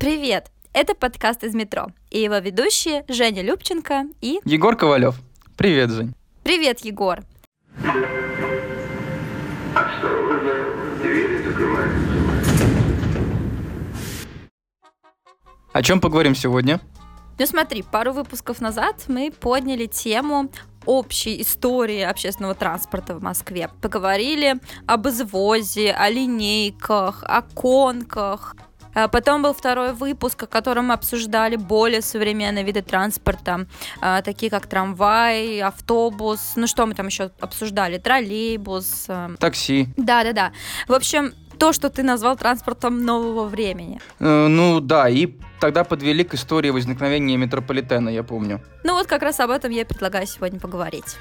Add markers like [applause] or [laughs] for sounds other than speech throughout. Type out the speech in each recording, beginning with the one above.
Привет! Это подкаст из метро и его ведущие Женя Любченко и... Егор Ковалев. Привет, Жень. Привет, Егор. Осторожно, двери закрываются. О чем поговорим сегодня? Ну смотри, пару выпусков назад мы подняли тему общей истории общественного транспорта в Москве. Поговорили об извозе, о линейках, о конках, Потом был второй выпуск, в котором мы обсуждали более современные виды транспорта, а, такие как трамвай, автобус, ну что мы там еще обсуждали, троллейбус. а, Такси. Да-да-да. В общем, то, что ты назвал транспортом нового времени. Э, ну да, и тогда подвели к истории возникновения метрополитена, я помню. Ну вот как раз об этом я и предлагаю сегодня поговорить.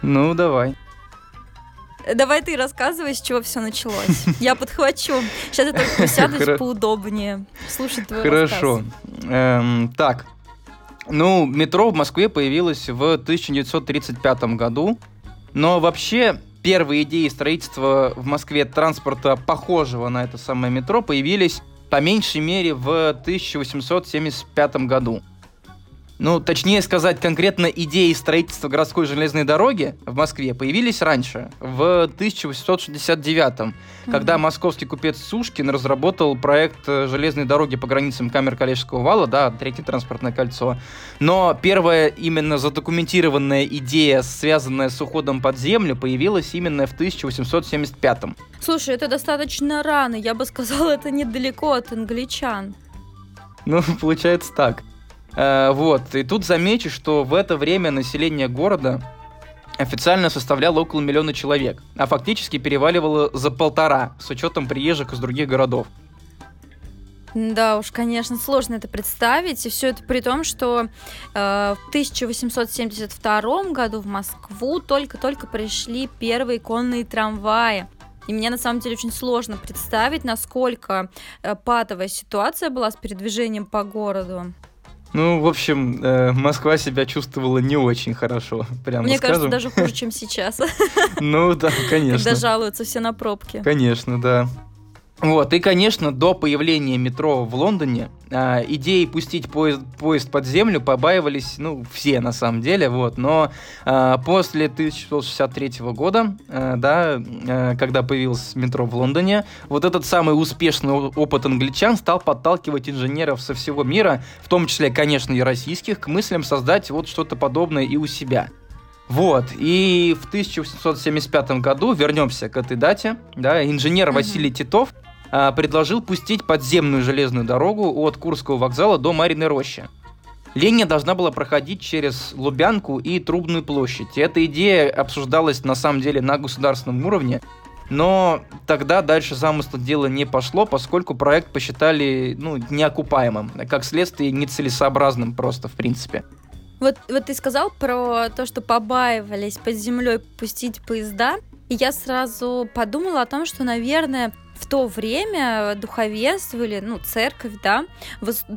Ну, давай. Давай ты рассказывай, с чего все началось. [laughs] Я подхвачу. Сейчас я только Хоро- поудобнее. Слушать твой Хорошо. Эм, так. Ну, метро в Москве появилось в 1935 году. Но вообще первые идеи строительства в Москве транспорта, похожего на это самое метро, появились по меньшей мере в 1875 году. Ну, точнее сказать, конкретно идеи строительства городской железной дороги в Москве появились раньше, в 1869 когда московский купец Сушкин разработал проект э, железной дороги по границам камер Калежского вала, да, третье транспортное кольцо. Но первая именно задокументированная идея, связанная с уходом под землю, появилась именно в 1875 Слушай, это достаточно рано. Я бы сказала, [laughs] это недалеко от англичан. Ну, [laughs] получается так. Э, вот, и тут замечу, что в это время население города официально составляло около миллиона человек, а фактически переваливало за полтора, с учетом приезжих из других городов. Да уж, конечно, сложно это представить. И все это при том, что э, в 1872 году в Москву только-только пришли первые конные трамваи. И мне на самом деле очень сложно представить, насколько э, патовая ситуация была с передвижением по городу. Ну, в общем, э, Москва себя чувствовала не очень хорошо, [laughs] прямо Мне кажется, скажем. даже хуже, чем сейчас, [laughs] Ну да, конечно. когда жалуются все на пробки. Конечно, да. Вот, и, конечно, до появления метро в Лондоне а, идеи пустить поезд, поезд под землю побаивались, ну, все на самом деле, вот, но а, после 1663 года, а, да, а, когда появилось метро в Лондоне, вот этот самый успешный опыт англичан стал подталкивать инженеров со всего мира, в том числе, конечно, и российских, к мыслям создать вот что-то подобное и у себя. Вот, и в 1875 году, вернемся к этой дате, да, инженер Мгм. Василий Титов а, предложил пустить подземную железную дорогу от Курского вокзала до Мариной рощи. Линия должна была проходить через Лубянку и Трубную площадь. И эта идея обсуждалась на самом деле на государственном уровне, но тогда дальше замысла дела не пошло, поскольку проект посчитали ну, неокупаемым, как следствие нецелесообразным просто в принципе. Вот, вот ты сказал про то, что побаивались под землей пустить поезда, и я сразу подумала о том, что, наверное, в то время духовенство или, ну, церковь, да,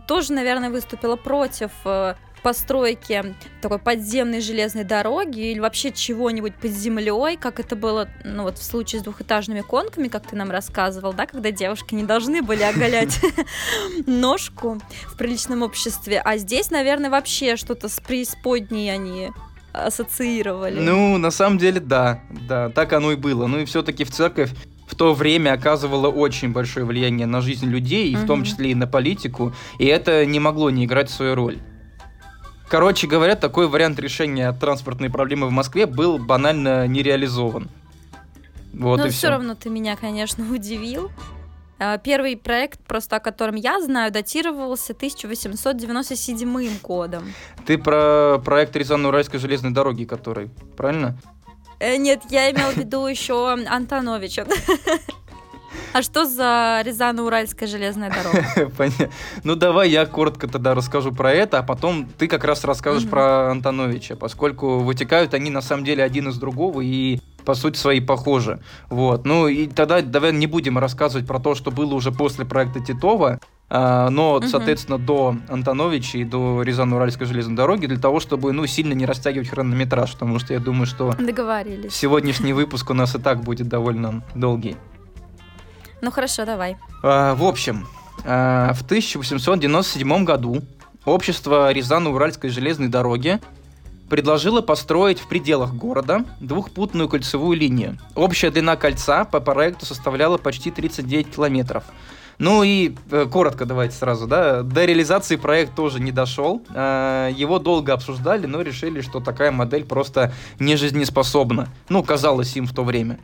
тоже, наверное, выступила против постройки такой подземной железной дороги или вообще чего-нибудь под землей, как это было, ну, вот в случае с двухэтажными конками, как ты нам рассказывал, да, когда девушки не должны были оголять [laughs] ножку в приличном обществе, а здесь, наверное, вообще что-то с преисподней они ассоциировали. Ну, на самом деле, да, да, так оно и было. Ну и все-таки в церковь в то время оказывала очень большое влияние на жизнь людей, и в том числе и на политику, и это не могло не играть свою роль. Короче говоря, такой вариант решения транспортной проблемы в Москве был банально не реализован. Вот Но и все все. равно ты меня, конечно, [laughs] удивил. А, Первый проект, просто о котором я знаю, датировался 1897 годом. Ты про проект Рязано-Уральской железной дороги, который, правильно? Э, Нет, я имела в виду еще Антоновича. [laughs] А что за Рязано-Уральская железная дорога? [laughs] Ну давай я коротко тогда расскажу про это, а потом ты как раз расскажешь про Антоновича, поскольку вытекают они на самом деле один из другого и по сути своей похожи. Вот. Ну и тогда давай не будем рассказывать про то, что было уже после проекта Титова, а, но, Мгм. соответственно, до Антоновича и до Рязано-Уральской железной дороги, для того, чтобы, ну, сильно не растягивать хронометраж, потому что я думаю, что Договорились. сегодняшний выпуск у нас и так будет довольно долгий. Ну хорошо, давай. А, в общем, э, в 1897 году общество Рязано-Уральской железной дороги предложило построить в пределах города двухпутную кольцевую линию. Общая длина кольца по проекту составляла почти 39 километров. Ну и э, коротко давайте сразу, да, до реализации проект тоже не дошел. Э, его долго обсуждали, но решили, что такая модель просто не жизнеспособна. Ну, казалось им в то время.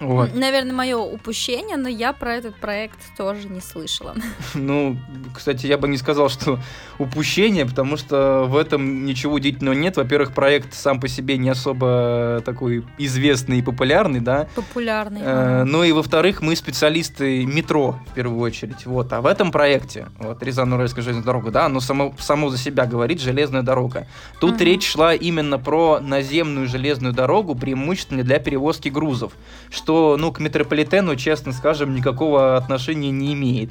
Вот. Наверное, мое упущение, но я про этот проект тоже не слышала. [laughs] Ну, кстати, я бы не сказал, что [laughs] упущение, потому что в этом ничего удивительного нет. Во-первых, проект сам по себе не особо такой известный и популярный, да. Популярный. Э, ну и во-вторых, мы специалисты метро в первую очередь. Вот. А в этом проекте, вот Рязано-Уральская железная дорога, да, оно само, само за себя говорит железная дорога. Тут угу. речь шла именно про наземную железную дорогу, преимущественно для перевозки грузов, что что, ну, к метрополитену, честно скажем, никакого отношения не имеет.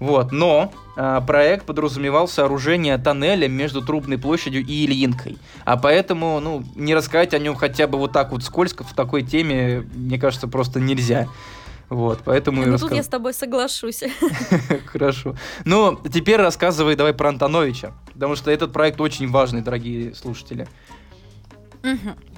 Вот, но а, проект подразумевал сооружение тоннеля между Трубной площадью и Ильинкой. А поэтому, ну, не рассказать о нем хотя бы вот так вот скользко в такой теме, мне кажется, просто нельзя. Вот, поэтому... Ну, рассказ... тут я с тобой соглашусь. [laughs] Хорошо. Ну, теперь рассказывай давай про Антоновича, потому что этот проект очень важный, дорогие слушатели. Угу.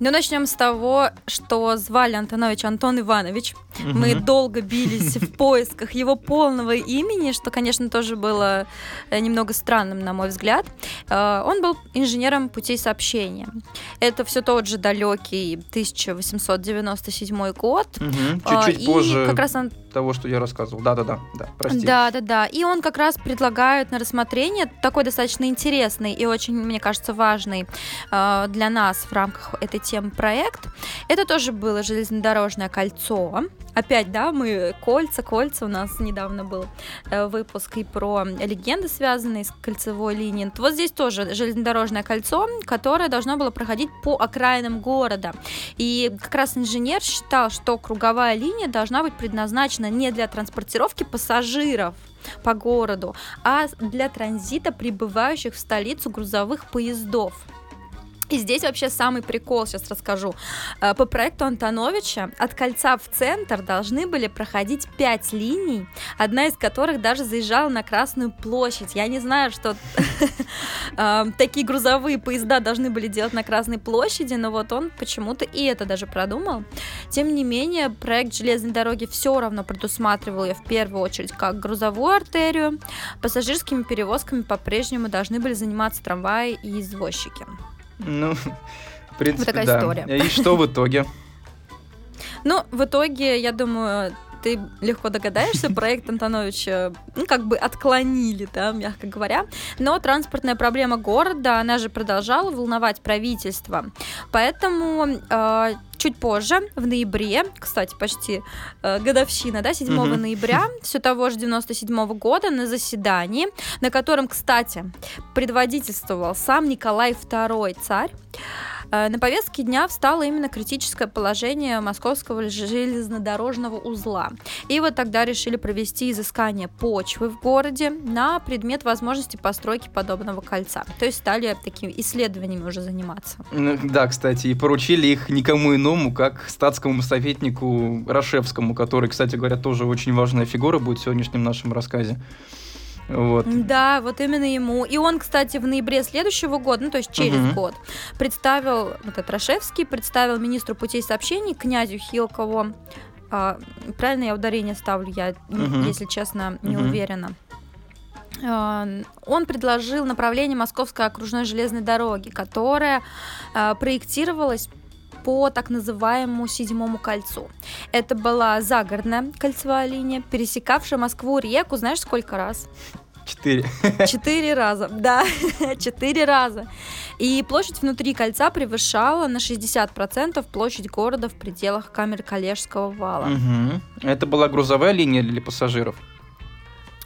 Ну, начнем с того, что звали Антонович Антон Иванович. Угу. Мы долго бились в поисках его полного имени, что, конечно, тоже было э, немного странным, на мой взгляд. Э, он был инженером путей сообщения. Это все тот же далекий 1897 год. Угу. Чуть-чуть и позже как раз он... того, что я рассказывал. Да-да-да, да, прости. Да-да-да. И он как раз предлагает на рассмотрение такой достаточно интересный и очень, мне кажется, важный э, для нас в рамках этой темы проект. Это тоже было железнодорожное кольцо. Опять, да, мы кольца, кольца, у нас недавно был э, выпуск и про легенды, связанные с кольцевой линией. Вот здесь тоже железнодорожное кольцо, которое должно было проходить по окраинам города. И как раз инженер считал, что круговая линия должна быть предназначена не для транспортировки пассажиров, по городу, а для транзита прибывающих в столицу грузовых поездов. И здесь вообще самый прикол, сейчас расскажу. Э, по проекту Антоновича от кольца в центр должны были проходить пять линий, одна из которых даже заезжала на Красную площадь. Я не знаю, что [laughs] э, такие грузовые поезда должны были делать на Красной площади, но вот он почему-то и это даже продумал. Тем не менее, проект железной дороги все равно предусматривал ее в первую очередь как грузовую артерию. Пассажирскими перевозками по-прежнему должны были заниматься трамваи и извозчики. Ну, в принципе, вот такая да. история. И что в итоге? Ну, в итоге, я думаю, ты легко догадаешься, [laughs] проект Антоновича, ну, как бы отклонили, да, мягко говоря. Но транспортная проблема города, она же продолжала волновать правительство. Поэтому э, чуть позже, в ноябре, кстати, почти э, годовщина, да, 7 mm-hmm. ноября, все того же 97 -го года на заседании, на котором, кстати, предводительствовал сам Николай II, царь, на повестке дня встало именно критическое положение московского железнодорожного узла. И вот тогда решили провести изыскание почвы в городе на предмет возможности постройки подобного кольца. То есть стали такими исследованиями уже заниматься. Да, кстати, и поручили их никому иному, как статскому советнику Рашевскому, который, кстати говоря, тоже очень важная фигура будет в сегодняшнем нашем рассказе. Вот. Да, вот именно ему. И он, кстати, в ноябре следующего года, ну то есть через угу. год, представил, вот этот Рашевский, представил министру путей сообщений, князю Хилкову. А, правильно я ударение ставлю, я, угу. если честно, не угу. уверена. А, он предложил направление Московской окружной железной дороги, которая а, проектировалась по так называемому седьмому кольцу. Это была загородная кольцевая линия, пересекавшая Москву-реку, знаешь, сколько раз? Четыре. Четыре раза, да, [laughs] четыре раза. И площадь внутри кольца превышала на 60% площадь города в пределах камер Калежского вала. Угу. Это была грузовая линия для пассажиров?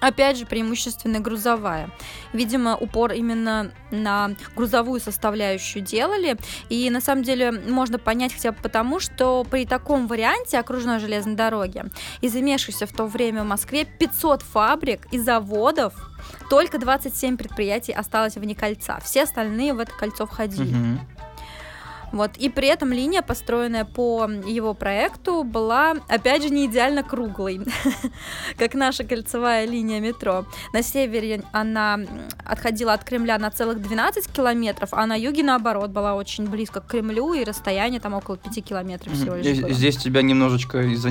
Опять же, преимущественно грузовая. Видимо, упор именно на грузовую составляющую делали. И на самом деле можно понять хотя бы потому, что при таком варианте окружной железной дороги, из имевшихся в то время в Москве 500 фабрик и заводов, только 27 предприятий осталось вне кольца. Все остальные в это кольцо входили. Угу. Вот. И при этом линия, построенная по его проекту, была, опять же, не идеально круглой, [laughs] как наша кольцевая линия метро. На севере она отходила от Кремля на целых 12 километров, а на юге, наоборот, была очень близко к Кремлю, и расстояние там около 5 километров всего лишь было. Здесь тебя немножечко из-за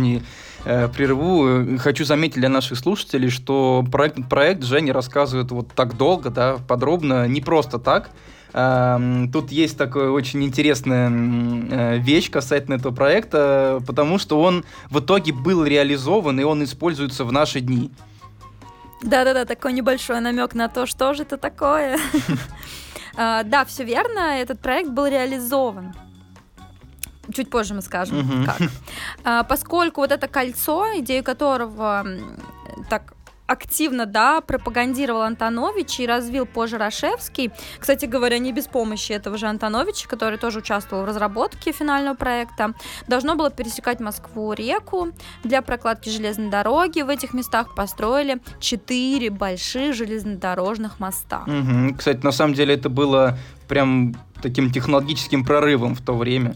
э, прерву. Хочу заметить для наших слушателей, что проект, проект Женя рассказывает вот так долго, да, подробно, не просто так. Тут есть такая очень интересная э, вещь касательно этого проекта, потому что он в итоге был реализован, и он используется в наши дни. Да-да-да, такой небольшой намек на то, что же это такое. [laughs] А, да, все верно, этот проект был реализован. Чуть позже мы скажем, угу. как. А, поскольку вот это кольцо, идею которого так активно, да, пропагандировал Антонович и развил позже Рашевский. Кстати говоря, не без помощи этого же Антоновича, который тоже участвовал в разработке финального проекта. Должно было пересекать Москву-реку. Для прокладки железной дороги в этих местах построили четыре больших железнодорожных моста. Угу. Кстати, на самом деле это было прям таким технологическим прорывом в то время.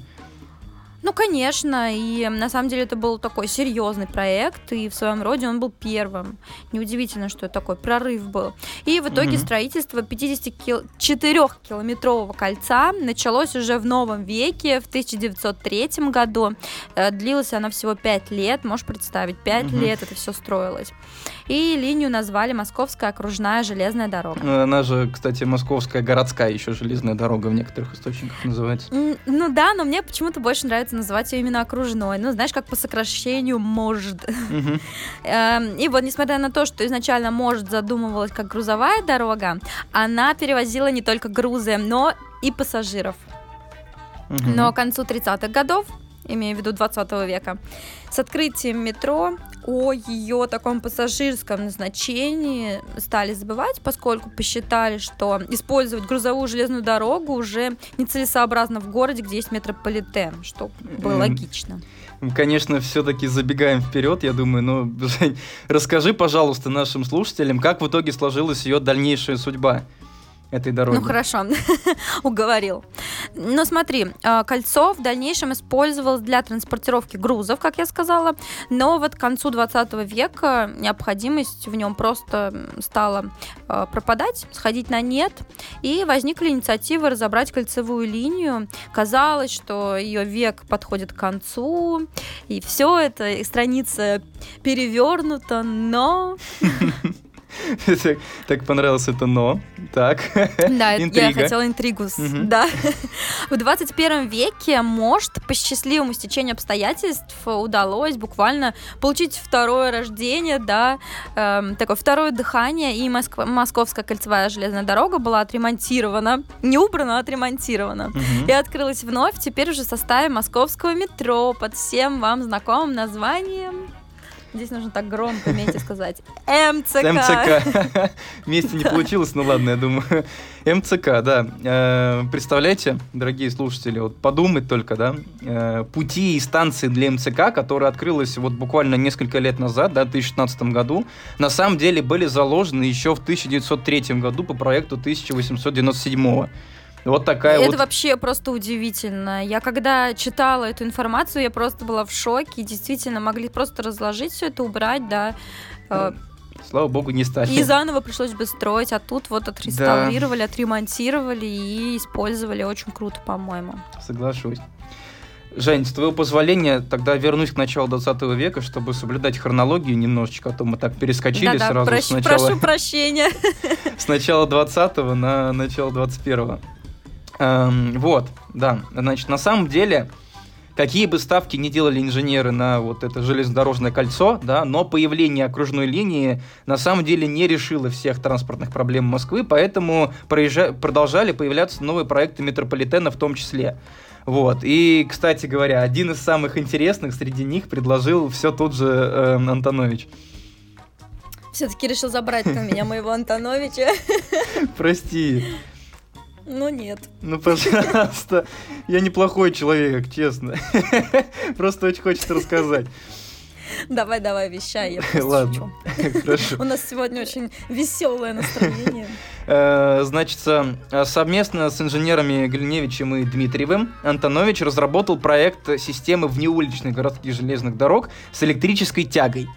Ну, конечно, и на самом деле это был такой серьезный проект, и в своем роде он был первым. Неудивительно, что такой прорыв был. И в итоге mm-hmm. строительство 54-километрового кольца началось уже в новом веке, в 1903 году. Э, длилось оно всего 5 лет, можешь представить, 5 mm-hmm. лет это все строилось. И линию назвали Московская окружная железная дорога. Ну, она же, кстати, Московская городская еще железная дорога в некоторых источниках называется. Ну да, но мне почему-то больше нравится называть ее именно окружной. Ну, знаешь, как по сокращению «может». [laughs] Эм, и вот, несмотря на то, что изначально «может» задумывалась как грузовая дорога, она перевозила не только грузы, но и пассажиров. Но к концу 30-х годов имею в виду 20 века. С открытием метро о ее таком пассажирском назначении стали забывать, поскольку посчитали, что использовать грузовую железную дорогу уже нецелесообразно в городе, где есть метрополитен, что было логично. Конечно, все-таки забегаем вперед, я думаю, но, [laughs] Жень, расскажи, пожалуйста, нашим слушателям, как в итоге сложилась ее дальнейшая судьба этой дороги. Ну хорошо, [laughs] уговорил. Но смотри, а, кольцо в дальнейшем использовалось для транспортировки грузов, как я сказала, но вот к концу 20 века необходимость в нем просто стала а, пропадать, сходить на нет, и возникли инициативы разобрать кольцевую линию. Казалось, что ее век подходит к концу, и все это, и страница перевернута, но [laughs] [laughs] так, так понравилось это но. Так. Да, я хотела интригу. Да. [laughs] В 21 веке, может, по счастливому стечению обстоятельств удалось буквально получить второе рождение, да, эм, такое второе дыхание, и Москва, Московская кольцевая железная дорога была отремонтирована, не убрана, а отремонтирована, и открылась вновь, теперь уже в составе московского метро под всем вам знакомым названием Здесь нужно так громко вместе сказать. МЦК. МЦК. [laughs] Вместе не получилось, ну ладно, я думаю. МЦК, да. Э, представляете, дорогие слушатели, вот подумать только, да, э, пути и станции для МЦК, которая открылась вот буквально несколько лет назад, да, в 2016 году, на самом деле были заложены еще в 1903 году по проекту 1897 вот такая Это вот... вообще просто удивительно. Я когда читала эту информацию, я просто была в шоке. Действительно, могли просто разложить все это, убрать, да. Э, слава богу, не стали. И заново пришлось бы строить, а тут вот отреставрировали, да. отремонтировали и использовали. Очень круто, по-моему. Соглашусь. Жень, с твоего позволения, тогда вернусь к началу 20 века, чтобы соблюдать хронологию немножечко, а то мы так перескочили Да-да, сразу прощ, сначала... Прошу прощения. [laughs] С начала 20 на начало 21 Эм, вот, да. Значит, на самом деле, какие бы ставки ни делали инженеры на вот это железнодорожное кольцо, да, но появление окружной линии на самом деле не решило всех транспортных проблем Москвы, поэтому проезжа... продолжали появляться новые проекты метрополитена в том числе. Вот. И, кстати говоря, один из самых интересных среди них предложил все тот же э, Антонович. Все-таки решил забрать у меня моего Антоновича. Прости. Ну нет. Ну, пожалуйста. Я неплохой человек, честно. Просто очень хочется рассказать. Давай, давай, вещай, я Ладно, хорошо. У нас сегодня очень веселое настроение. Э, Значит, э, совместно с инженерами Глиневичем и Дмитриевым Антонович разработал проект системы внеуличных городских железных дорог с электрической тягой.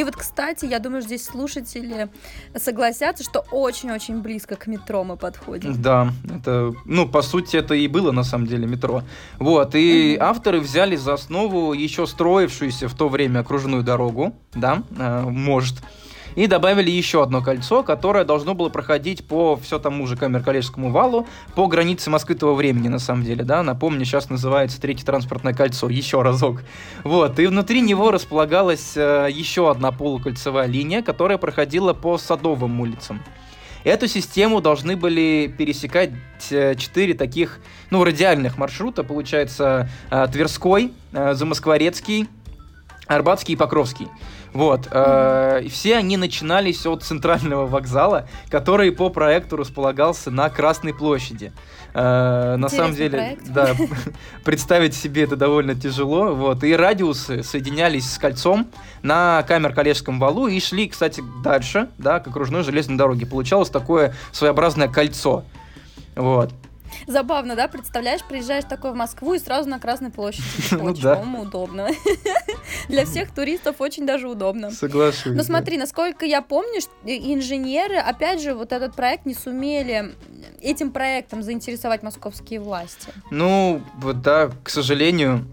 И вот, кстати, я думаю, здесь слушатели согласятся, что очень-очень близко к метро мы подходим. Да, это, ну, по сути, это и было на самом деле метро. Вот, и Мгм. авторы взяли за основу еще строившуюся в то время окружную дорогу, да, э, может, и добавили еще одно кольцо, которое должно было проходить по все тому же Камер-Калежскому валу, по границе Москвы времени, на самом деле, да, напомню, сейчас называется Третье транспортное кольцо, еще разок. Вот, и внутри него располагалась э, еще одна полукольцевая линия, которая проходила по Садовым улицам. Эту систему должны были пересекать э, четыре таких, ну, радиальных маршрута, получается, э, Тверской, э, Замоскворецкий, Арбатский и Покровский. Вот. э, все они начинались от центрального вокзала, который по проекту располагался на Красной площади. Э, на самом деле, проект. да, [laughs] представить себе это довольно тяжело. Вот. И радиусы соединялись с кольцом на Камер-Калежском валу и шли, кстати, дальше, да, к окружной железной дороге. Получалось такое своеобразное кольцо. Вот. Забавно, да? Представляешь, приезжаешь такой в Москву и сразу на Красной площади. [laughs] Ну Очень, да. по-моему, удобно. [laughs] Для всех туристов очень даже удобно. Соглашусь. Но да. смотри, насколько я помню, инженеры, опять же, вот этот проект не сумели этим проектом заинтересовать московские власти. Ну, вот да, к сожалению,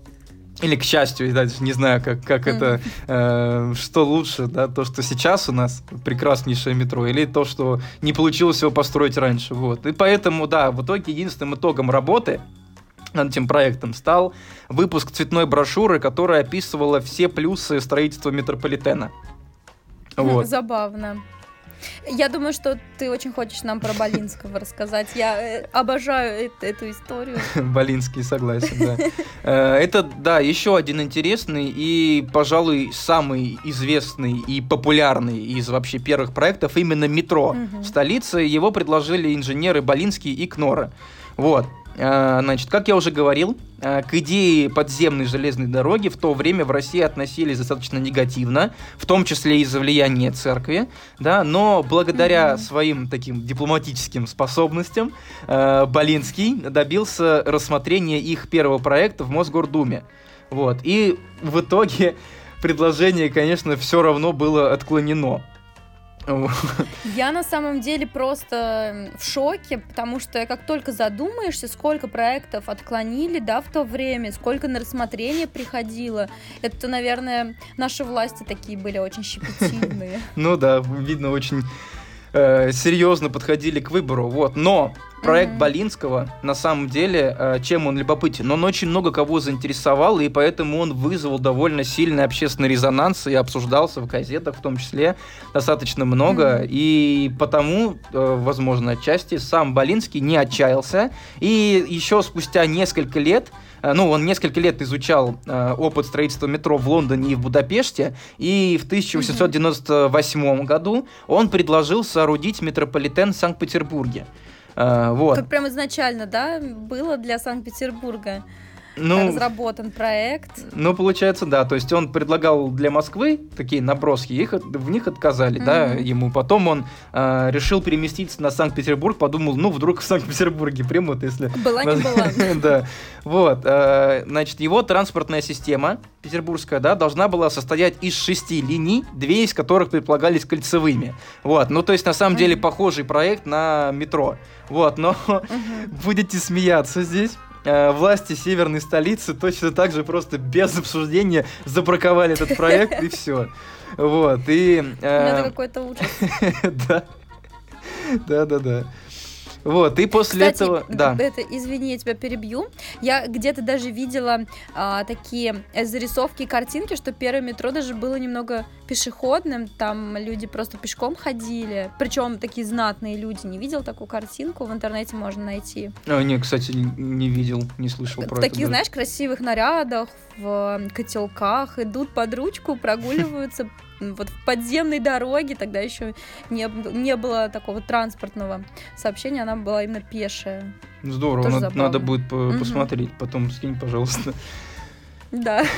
или к счастью, даже не знаю, как, как это, э, что лучше, да, то, что сейчас у нас прекраснейшее метро, или то, что не получилось его построить раньше, вот. И поэтому, да, в итоге единственным итогом работы над этим проектом стал выпуск цветной брошюры, которая описывала все плюсы строительства метрополитена. Вот. Забавно. Я думаю, что ты очень хочешь нам про Болинского рассказать. Я э, обожаю эту историю. [laughs] Болинский, согласен, да. Э, Это, да, еще один интересный и, пожалуй, самый известный и популярный из вообще первых проектов именно метро столице. Его предложили инженеры Болинский и Кнора. Вот. Э, Значит, как я уже говорил, э, к идее подземной железной дороги в то время в России относились достаточно негативно, в том числе из-за влияния церкви, да, но благодаря Мгм. своим таким дипломатическим способностям э, Болинский добился рассмотрения их первого проекта в Мосгордуме. Вот. И в итоге предложение, конечно, все равно было отклонено. Я на самом деле просто в шоке, потому что как только задумаешься, сколько проектов отклонили, да, в то время, сколько на рассмотрение приходило, это, наверное, наши власти такие были очень щепетильные. [laughs] Ну да, видно, очень э, серьезно подходили к выбору. Вот. Но проект Мгм. Болинского, на самом деле, э, чем он любопытен? Он очень много кого заинтересовал, и поэтому он вызвал довольно сильный общественный резонанс и обсуждался в газетах, в том числе, достаточно много. Мгм. И потому, э, возможно, отчасти сам Болинский не отчаялся. И еще спустя несколько лет э, ну, он несколько лет изучал э, опыт строительства метро в Лондоне и в Будапеште, и в 1898 году он предложил соорудить метрополитен в Санкт-Петербурге. Э, вот. Как прям изначально, да, было для Санкт-Петербурга Ну, разработан проект. ну, получается, да. То есть он предлагал для Москвы такие наброски, их, в них отказали, да, Мгм. ему. Потом он э, решил переместиться на Санкт-Петербург, подумал, ну, вдруг в Санкт-Петербурге примут, если Была не была. [laughs] Да, вот, э, значит, его транспортная система петербургская, да, должна была состоять из шести линий, две из которых предполагались кольцевыми. Вот, ну, то есть, на самом деле, похожий проект на метро. Вот, но [laughs] будете смеяться здесь. Э, Власти северной столицы точно так же просто без обсуждения забраковали этот проект и все. Вот, и... Ну, э, Это какой-то ужас. [laughs] Да. Да, да, да. Вот, и после Кстати, этого... Да. [laughs] это, извини, я тебя перебью. Я где-то даже видела а, такие э, зарисовки и картинки, что первое метро даже было немного пешеходным, там люди просто пешком ходили, причем такие знатные люди. Не видел такую картинку, в интернете можно найти. А, не, кстати, не- не видел, не слышал в про таких, это. знаешь, красивых нарядах, в э, котелках, идут под ручку, прогуливаются вот в подземной дороге, тогда еще не, не было такого транспортного сообщения, она была именно пешая. Здорово, тоже надо, забавно. надо будет по- Мгм. посмотреть, потом скинь, пожалуйста. Да. [laughs]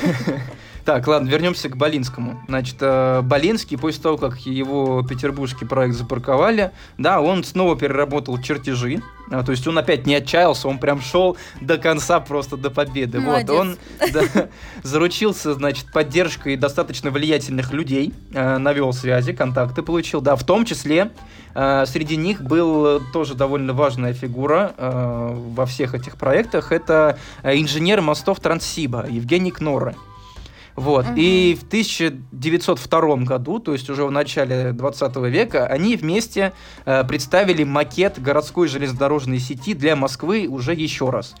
Так, ладно, вернемся к Болинскому. Значит, э, Болинский, после того, как его петербургский проект запарковали, да, он снова переработал чертежи. А, То есть он опять не отчаялся, он прям шел до конца просто до победы. Молодец. Вот, он да, заручился, значит, поддержкой достаточно влиятельных людей, э, навел связи, контакты получил, да, в том числе э, среди них был тоже довольно важная фигура э, во всех этих проектах, это э, инженер мостов Транссиба Евгений Кнорre. Вот. Мгм. И в 1902 году, то есть уже в начале 20 века, они вместе э, представили макет городской железнодорожной сети для Москвы уже еще раз.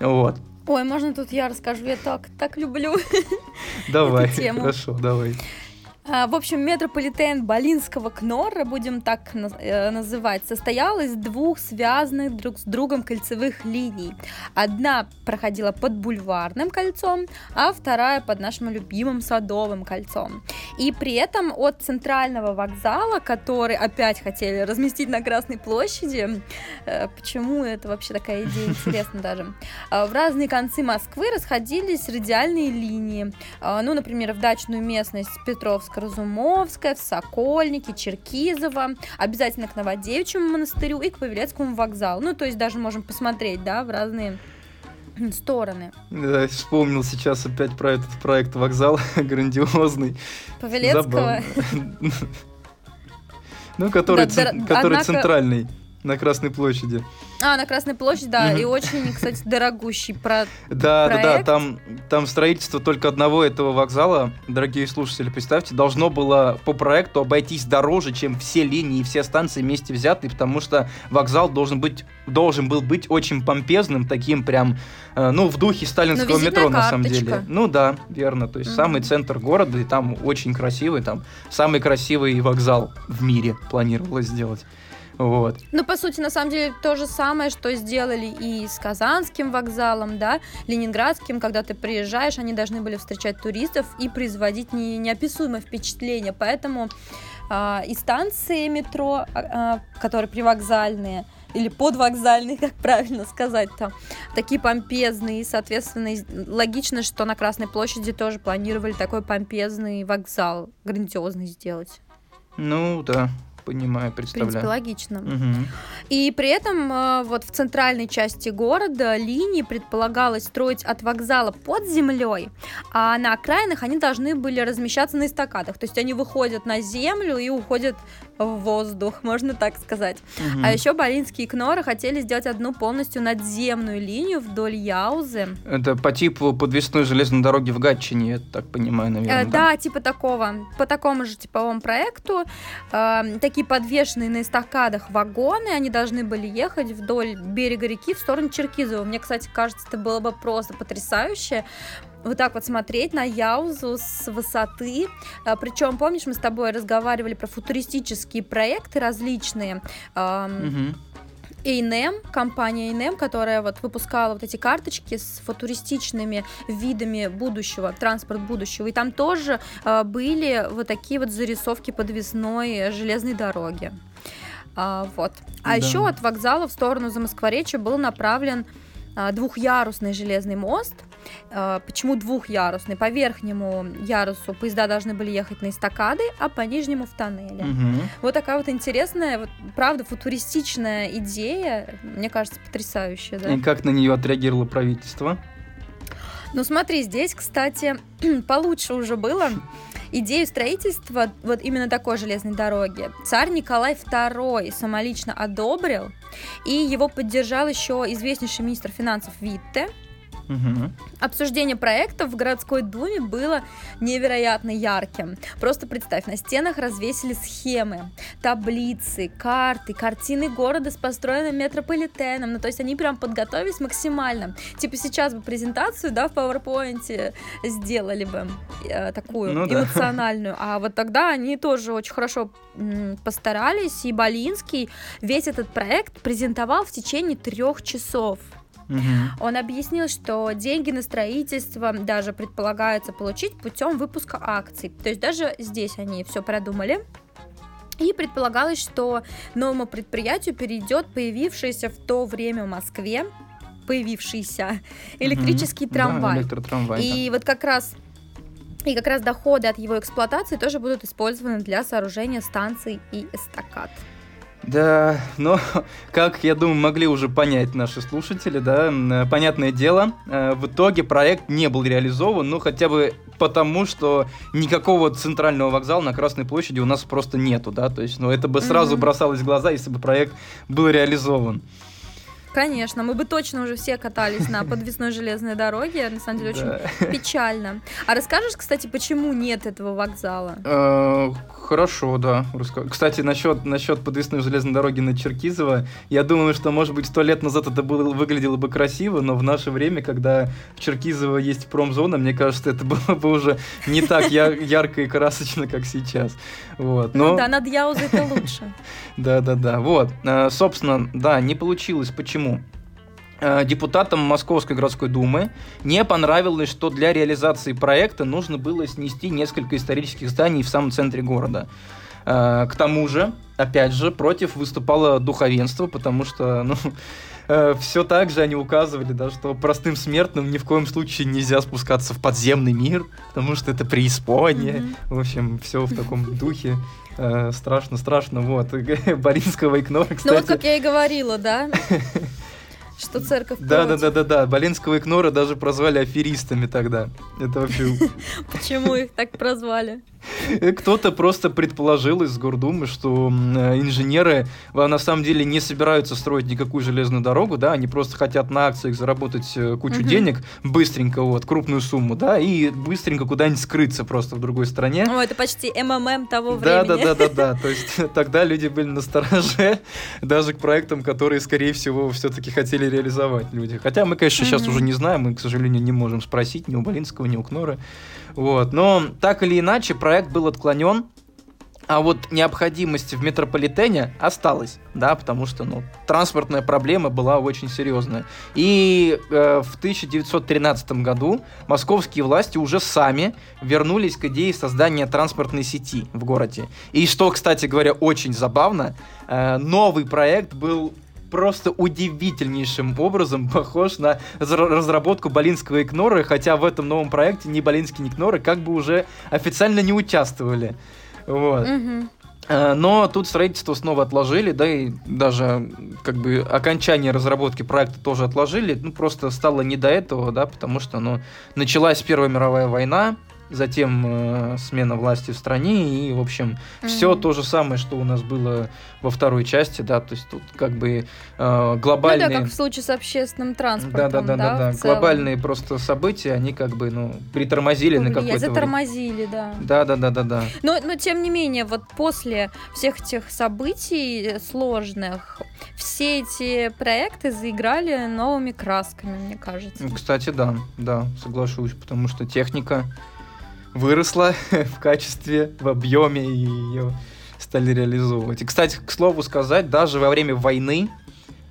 Вот. Ой, можно тут я расскажу? Я так, так люблю. [laughs] Давай, тему. хорошо, давай. А, В общем, метрополитен Болинского Кнора, будем так э, называть, состоял из двух связанных друг с другом кольцевых линий. Одна проходила под бульварным кольцом, а вторая под нашим любимым садовым кольцом. И при этом от центрального вокзала, который опять хотели разместить на Красной площади, э, почему это вообще такая идея, [laughs] интересно даже, а, в разные концы Москвы расходились радиальные линии. Ну, например, в дачную местность Петровско-Разумовская, в Сокольники, Черкизово, обязательно к Новодевичьему монастырю и к Павелецкому вокзалу. Ну, то есть даже можем посмотреть, да, в разные стороны. Да, вспомнил сейчас опять про этот проект вокзал [laughs] грандиозный. Павелецкого. Забавно. [laughs] Ну, который, Да, цен- да, который однако- центральный на Красной площади. А, на Красной площади, да, и очень, кстати, дорогущий. Про... Да, да, да, проект. там, там строительство только одного этого вокзала, дорогие слушатели, представьте, должно было по проекту обойтись дороже, чем все линии и все станции вместе взятые, потому что вокзал должен быть, должен был быть очень помпезным, таким прям, э, ну, в духе сталинского Ну, метро, на самом карточка. деле. Ну да, верно, то есть Мгм. самый центр города, и там очень красивый, там самый красивый вокзал в мире планировалось сделать. Вот. Ну, по сути, на самом деле, то же самое, что сделали и с Казанским вокзалом, да, Ленинградским, когда ты приезжаешь, они должны были встречать туристов и производить не, неописуемое впечатление, поэтому а, и станции метро, а, которые привокзальные, или подвокзальные, [laughs] как правильно сказать-то, такие помпезные, и, соответственно, логично, что на Красной площади тоже планировали такой помпезный вокзал, грандиозный сделать. Ну да, понимаю, В принципе, представляю. логично. Мгм. И при этом э, вот в центральной части города линии предполагалось строить от вокзала под землей, а на окраинах они должны были размещаться на эстакадах. То есть они выходят на землю и уходят в воздух, можно так сказать. Мгм. А еще Болинские и Кноры хотели сделать одну полностью надземную линию вдоль Яузы. Это по типу подвесной железной дороги в Гатчине, я так понимаю, Э, наверное. да, типа такого, по такому же типовому проекту. Э, такие подвешенные на эстакадах вагоны, они должны были ехать вдоль берега реки в сторону Черкизова. Мне, кстати, кажется, это было бы просто потрясающе. Вот так вот смотреть на Яузу с высоты. Причем, помнишь, мы с тобой разговаривали про футуристические проекты различные. Мгм. A&M, компания A&M, которая вот выпускала вот эти карточки с футуристичными видами будущего, транспорт будущего, и там тоже э, были вот такие вот зарисовки подвесной железной дороги. А, вот. А Да. еще от вокзала в сторону Замоскворечья был направлен а, двухъярусный железный мост. А, Почему двухъярусный? По верхнему ярусу поезда должны были ехать на эстакады, а по нижнему в тоннеле. Мгм. Вот такая вот интересная, вот, правда, футуристичная идея, мне кажется, потрясающая, да? И как на нее отреагировало правительство? Ну смотри, здесь, кстати, [clears throat] получше уже было. Идею строительства вот именно такой железной дороги царь Николай II самолично одобрил, и его поддержал еще известнейший министр финансов Витте. Обсуждение проекта в городской думе было невероятно ярким. Просто представь, на стенах развесили схемы, таблицы, карты, картины города с построенным метрополитеном. Ну, то есть они прям подготовились максимально. Типа сейчас бы презентацию, да, в PowerPoint сделали бы э, такую Ну да. эмоциональную. А вот тогда они тоже очень хорошо постарались, и Болинский весь этот проект презентовал в течение трех часов. Мгм. Он объяснил, что деньги на строительство даже предполагается получить путем выпуска акций. То есть даже здесь они все продумали. И предполагалось, что новому предприятию перейдет появившийся в то время в Москве появившийся электрический. Да, трамвай. электротрамвай. И вот как раз И как раз доходы от его эксплуатации тоже будут использованы для сооружения станций и эстакад. Да, но, [laughs] как, я думаю, могли уже понять наши слушатели, да, понятное дело, э, в итоге проект не был реализован, ну, хотя бы потому, что никакого центрального вокзала на Красной площади у нас просто нету, да, то есть, ну, это бы сразу mm-hmm. бросалось в глаза, если бы проект был реализован. Конечно, мы бы точно уже все катались на подвесной железной дороге. На самом деле очень печально. А расскажешь, кстати, почему нет этого вокзала? Э, хорошо, да. Кстати, насчет, насчет подвесной железной дороги на Черкизово, я думаю, что, может быть, сто лет назад это было, выглядело бы красиво, но в наше время, когда в Черкизово есть промзона, мне кажется, это было бы уже не так ярко и красочно, как сейчас. Вот. Но... Да, над Яузой это лучше. [laughs] Да-да-да. Вот. Э, собственно, да, не получилось. Почему? Э, депутатам Московской городской думы не понравилось, что для реализации проекта нужно было снести несколько исторических зданий в самом центре города. Э, к тому же, опять же, против выступало духовенство, потому что, ну, [laughs] э, все так же они указывали, да, что простым смертным ни в коем случае нельзя спускаться в подземный мир, потому что это преисподняя. Mm-hmm. В общем, все в таком духе. Страшно, страшно, вот. [laughs] Боринского и Кнора, кстати. Ну вот, как я и говорила, да? [laughs] Что церковь Да, да, да, да, да. Болинского и Кнора даже прозвали аферистами тогда. Это вообще... [laughs] Почему их так прозвали? [laughs] Кто-то просто предположил из Гордумы, что инженеры на самом деле не собираются строить никакую железную дорогу, да, они просто хотят на акциях заработать э, кучу угу. денег быстренько, вот, крупную сумму, да, и быстренько куда-нибудь скрыться просто в другой стране. О, это почти МММ того времени. Да, да, да, да, [laughs] да. То есть [laughs] тогда люди были на стороже даже к проектам, которые, скорее всего, все-таки хотели реализовать люди. Хотя мы, конечно, угу. сейчас уже не знаем, мы, к сожалению, не можем спросить ни у Болинского, ни у Кнора. Вот. Но так или иначе, проект был отклонен, а вот необходимость в метрополитене осталась, да, потому что, ну, транспортная проблема была очень серьезная. И э, в 1913 году московские власти уже сами вернулись к идее создания транспортной сети в городе. И что, кстати говоря, очень забавно, э, новый проект был просто удивительнейшим образом похож на разработку Болинского Икнора, хотя в этом новом проекте ни Болинский, ни Икноры как бы уже официально не участвовали. Вот. Но тут строительство снова отложили, да, и даже как бы окончание разработки проекта тоже отложили. Ну, просто стало не до этого, да, потому что, ну, началась Первая мировая война, затем э, смена власти в стране, и, в общем, mm-hmm. все то же самое, что у нас было во второй части, да, то есть тут как бы э, глобальные... Ну да, как в случае с общественным транспортом, да, да, да, да, да, да. глобальные просто события, они как бы, ну, притормозили Повлияли, на какое-то затормозили, время. да. Да, да, да, да, да. Но, но, тем не менее, вот после всех этих событий сложных, все эти проекты заиграли новыми красками, мне кажется. Кстати, да, да, соглашусь, потому что техника выросла [laughs] в качестве, в объеме, и ее стали реализовывать. И, кстати, к слову сказать, даже во время войны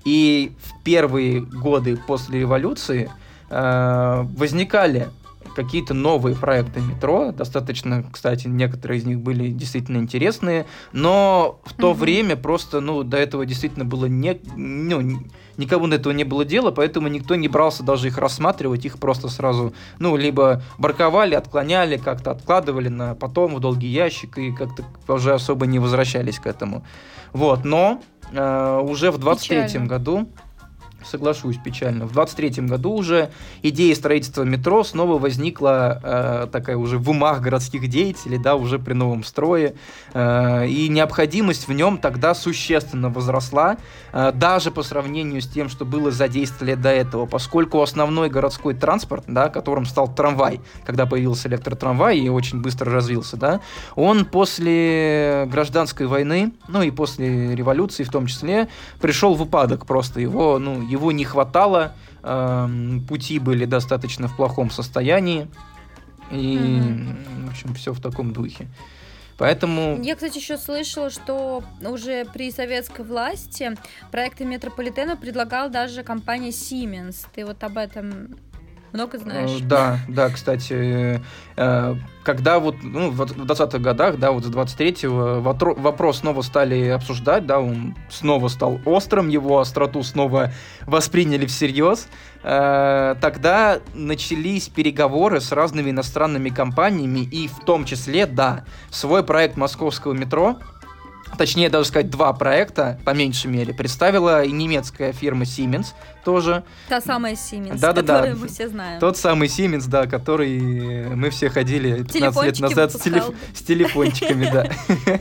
и в первые годы после революции э, возникали какие-то новые проекты метро. Достаточно, кстати, некоторые из них были действительно интересные, но в то mm-hmm. время просто, ну, до этого действительно было не, ну, никому до этого не было дела, поэтому никто не брался даже их рассматривать, их просто сразу, ну, либо барковали, отклоняли, как-то откладывали на потом в долгий ящик и как-то уже особо не возвращались к этому. Вот, но э, уже в 23-м году соглашусь, печально. В 23 году уже идея строительства метро снова возникла э, такая уже в умах городских деятелей, да, уже при новом строе, э, и необходимость в нем тогда существенно возросла, э, даже по сравнению с тем, что было за 10 лет до этого, поскольку основной городской транспорт, да, которым стал трамвай, когда появился электротрамвай и очень быстро развился, да, он после гражданской войны, ну и после революции в том числе, пришел в упадок просто, его, ну, его не хватало, э, пути были достаточно в плохом состоянии, и, mm-hmm. в общем, все в таком духе. Поэтому... Я, кстати, еще слышала, что уже при советской власти проекты метрополитена предлагал даже компания Siemens. Ты вот об этом Много знаешь. Э, Да, да, кстати, э, когда вот ну, в 20-х годах, да, вот с 23-го вотро- вопрос снова стали обсуждать, да, он снова стал острым, его остроту снова восприняли всерьез, э, тогда начались переговоры с разными иностранными компаниями, и в том числе, да, свой проект московского метро, точнее даже сказать два проекта, по меньшей мере, представила и немецкая фирма Siemens тоже, Та самая Siemens, Да-да-да. которую мы все знаем. тот самый Siemens, да, который мы все ходили 15 лет назад с, телеф- с телефончиками, да. [laughs]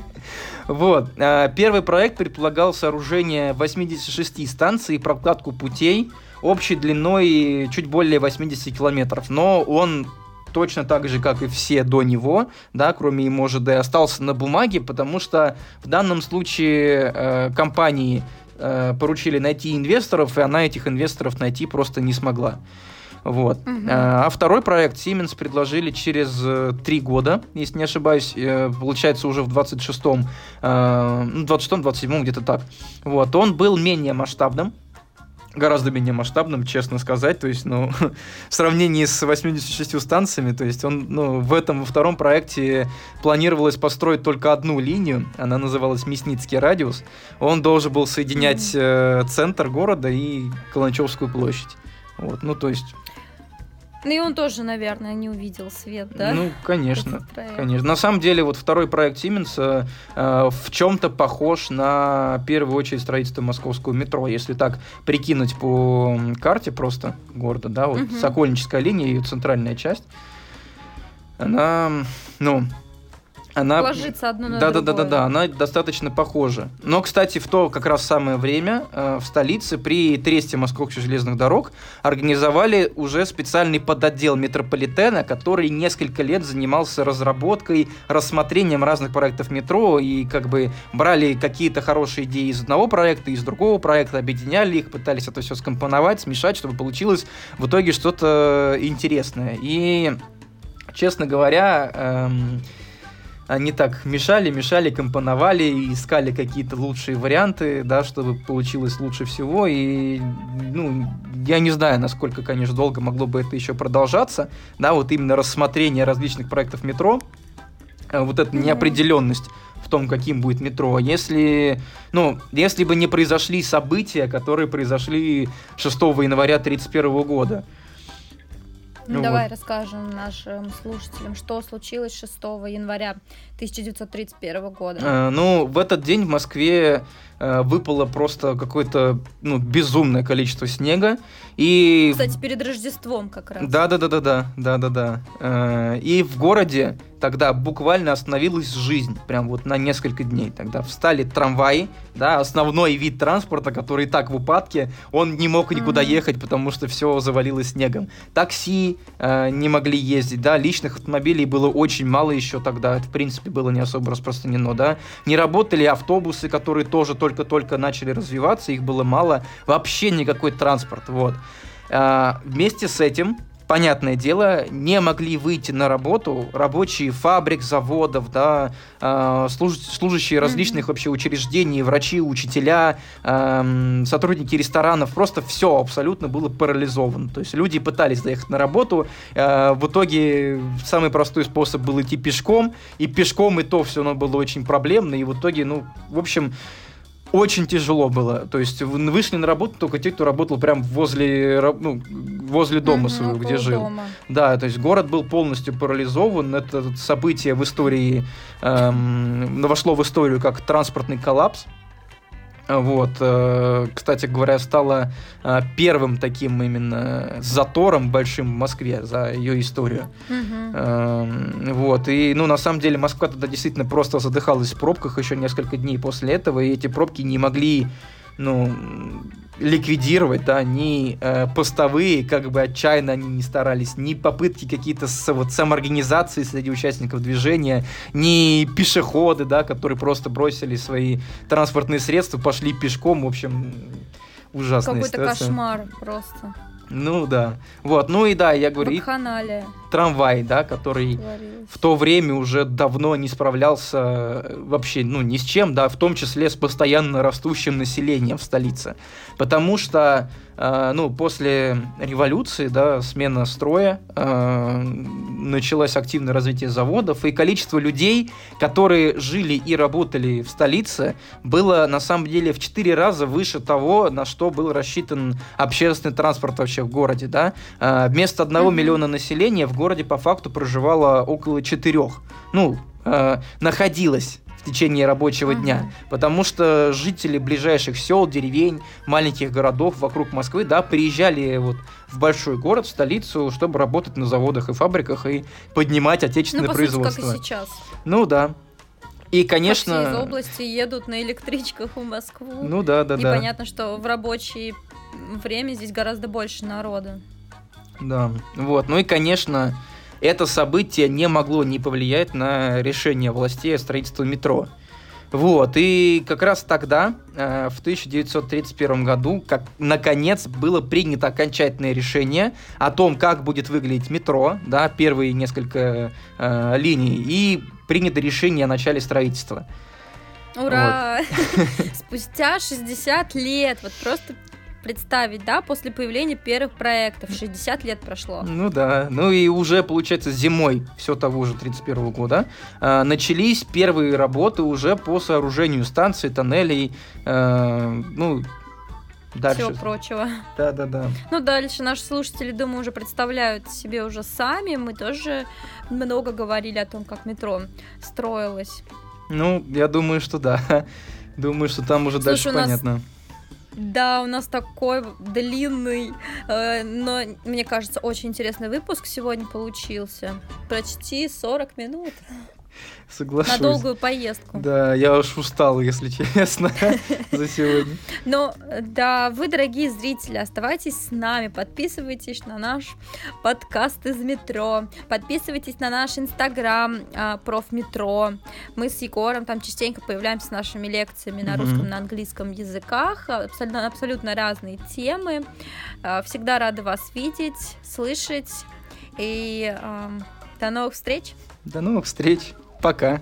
Вот. а, Первый проект предполагал сооружение 86 станций и прокладку путей общей длиной чуть более 80 километров. Но он точно так же, как и все до него, да, кроме ИМОЖД, остался на бумаге, потому что в данном случае э, компании э, поручили найти инвесторов, и она этих инвесторов найти просто не смогла. Вот. Мгм. А а второй проект Siemens предложили через э, три года, если не ошибаюсь, э, получается уже в 26-м, э, ну, 26-м, 27-м, где-то так. Вот. Он был менее масштабным, гораздо менее масштабным, честно сказать, то есть, ну, [laughs] в сравнении с 86 станциями, то есть он, ну, в этом, во втором проекте планировалось построить только одну линию, она называлась Мясницкий радиус, он должен был соединять э, центр города и Каланчевскую площадь. Вот, ну, то есть, Ну и он тоже, наверное, не увидел свет, да? ну, [laughs] конечно. Конечно. На самом деле, вот второй проект Siemens э, в чем-то похож на первую очередь строительство московского метро. Если так прикинуть по карте просто города, да, вот Мгм. Сокольническая линия, ее центральная часть, она, ну, она... Ложится одно на да, да, да, другое. да, да, она достаточно похожа. Но, кстати, в то как раз самое время э, в столице при тресте московских железных дорог организовали уже специальный подотдел метрополитена, который несколько лет занимался разработкой, рассмотрением разных проектов метро и как бы брали какие-то хорошие идеи из одного проекта, из другого проекта, объединяли их, пытались это все скомпоновать, смешать, чтобы получилось в итоге что-то интересное. И, честно говоря, эм, они так мешали, мешали, компоновали, искали какие-то лучшие варианты, да, чтобы получилось лучше всего. И, ну, я не знаю, насколько, конечно, долго могло бы это еще продолжаться, да, вот именно рассмотрение различных проектов метро, э, вот эта неопределенность в том, каким будет метро. Если, ну, если бы не произошли события, которые произошли 6 января 1931 года. Ну, давай вот. расскажем нашим слушателям, что случилось 6 января 1931 года. Э, Ну, в этот день в Москве э, выпало просто какое-то ну, безумное количество снега. И Кстати, перед Рождеством как раз. да, да, да, да, да, да, да, да. Э, И в городе тогда буквально остановилась жизнь, прям вот на несколько дней. Тогда встали трамваи, да, основной вид транспорта, который и так в упадке, он не мог никуда Мгм. ехать, потому что все завалилось снегом. Такси э, не могли ездить, да, личных автомобилей было очень мало еще тогда, это в принципе было не особо распространено, да. Не работали автобусы, которые тоже только-только начали развиваться, их было мало, вообще никакой транспорт, вот. А, вместе с этим, понятное дело, не могли выйти на работу рабочие фабрик, заводов, да, а, служ- служащие различных вообще учреждений, врачи, учителя, ам, сотрудники ресторанов, просто все абсолютно было парализовано. То есть люди пытались доехать на работу, а, в итоге самый простой способ был идти пешком, и пешком и то все равно было очень проблемно, и в итоге, ну, в общем, очень тяжело было. То есть вышли на работу только те, кто работал прям возле, ну, возле дома Мгм, своего, около где жил. дома. Да, то есть город был полностью парализован. Это событие в истории эм, вошло в историю как транспортный коллапс. Вот, э, кстати говоря, стало э, первым таким именно затором большим в Москве за ее историю. Эм, Вот, и, ну, на самом деле, Москва тогда действительно просто задыхалась в пробках еще несколько дней после этого, и эти пробки не могли, ну, ликвидировать, да, ни э, постовые, как бы отчаянно они не старались, ни попытки какие-то с, вот, самоорганизации среди участников движения, ни пешеходы, да, которые просто бросили свои транспортные средства, пошли пешком, в общем, ужасная Какой-то ситуация. кошмар просто. Ну да. Вот, ну и да, я говорю, и трамвай, да, который творилось. в то время уже давно не справлялся э, вообще, ну, ни с чем, да, в том числе с постоянно растущим населением в столице. Потому что, э, ну, после революции, да, смена строя, э, началось активное развитие заводов, и количество людей, которые жили и работали в столице, было на самом деле в 4 раза выше того, на что был рассчитан общественный транспорт вообще в городе, да. Э, вместо одного Мгм. миллиона населения в городе по факту проживало около четырех. Ну, э, находилось в течение рабочего Мгм. дня. Потому что жители ближайших сел, деревень, маленьких городов вокруг Москвы, да, приезжали вот в большой город, в столицу, чтобы работать на заводах и фабриках и поднимать Ну, отечественное по сути, как производство. и сейчас. Ну да. И, конечно... все из области едут на электричках в Москву. Ну да, да, и да. понятно, что в рабочее время здесь гораздо больше народа. Да, вот. Ну и, конечно, это событие не могло не повлиять на решение властей о строительстве метро. Вот, и как раз тогда, э, в 1931 году, как наконец было принято окончательное решение о том, как будет выглядеть метро, да, первые несколько э, линий, и принято решение о начале строительства. Ура! [laughs] Спустя 60 лет, вот просто представить, да, после появления первых проектов, 60 лет прошло. Ну да, ну и уже, получается, зимой все того же 31 года э, начались первые работы уже по сооружению станций, тоннелей, э, ну, дальше. Всего прочего. Да-да-да. Ну, дальше наши слушатели, думаю, уже представляют себе уже сами. Мы тоже много говорили о том, как метро строилось. Ну, я думаю, что да. [laughs] Думаю, что там уже Слушай, дальше понятно. Да, у нас такой длинный, э, но, мне кажется, очень интересный выпуск сегодня получился. Почти 40 минут [laughs] Соглашусь. на долгую поездку. Да, я уж устал, если [laughs] честно, за сегодня. [laughs] Но, э, да, вы, дорогие зрители, оставайтесь с нами, подписывайтесь на наш подкаст из метро, подписывайтесь на наш инстаграм а, профметро. Мы с Егором там частенько появляемся с нашими лекциями на русском, на английском языках, абсолютно, абсолютно разные темы. А, Всегда рада вас видеть, слышать. И ам, до новых встреч! До новых встреч. Пока.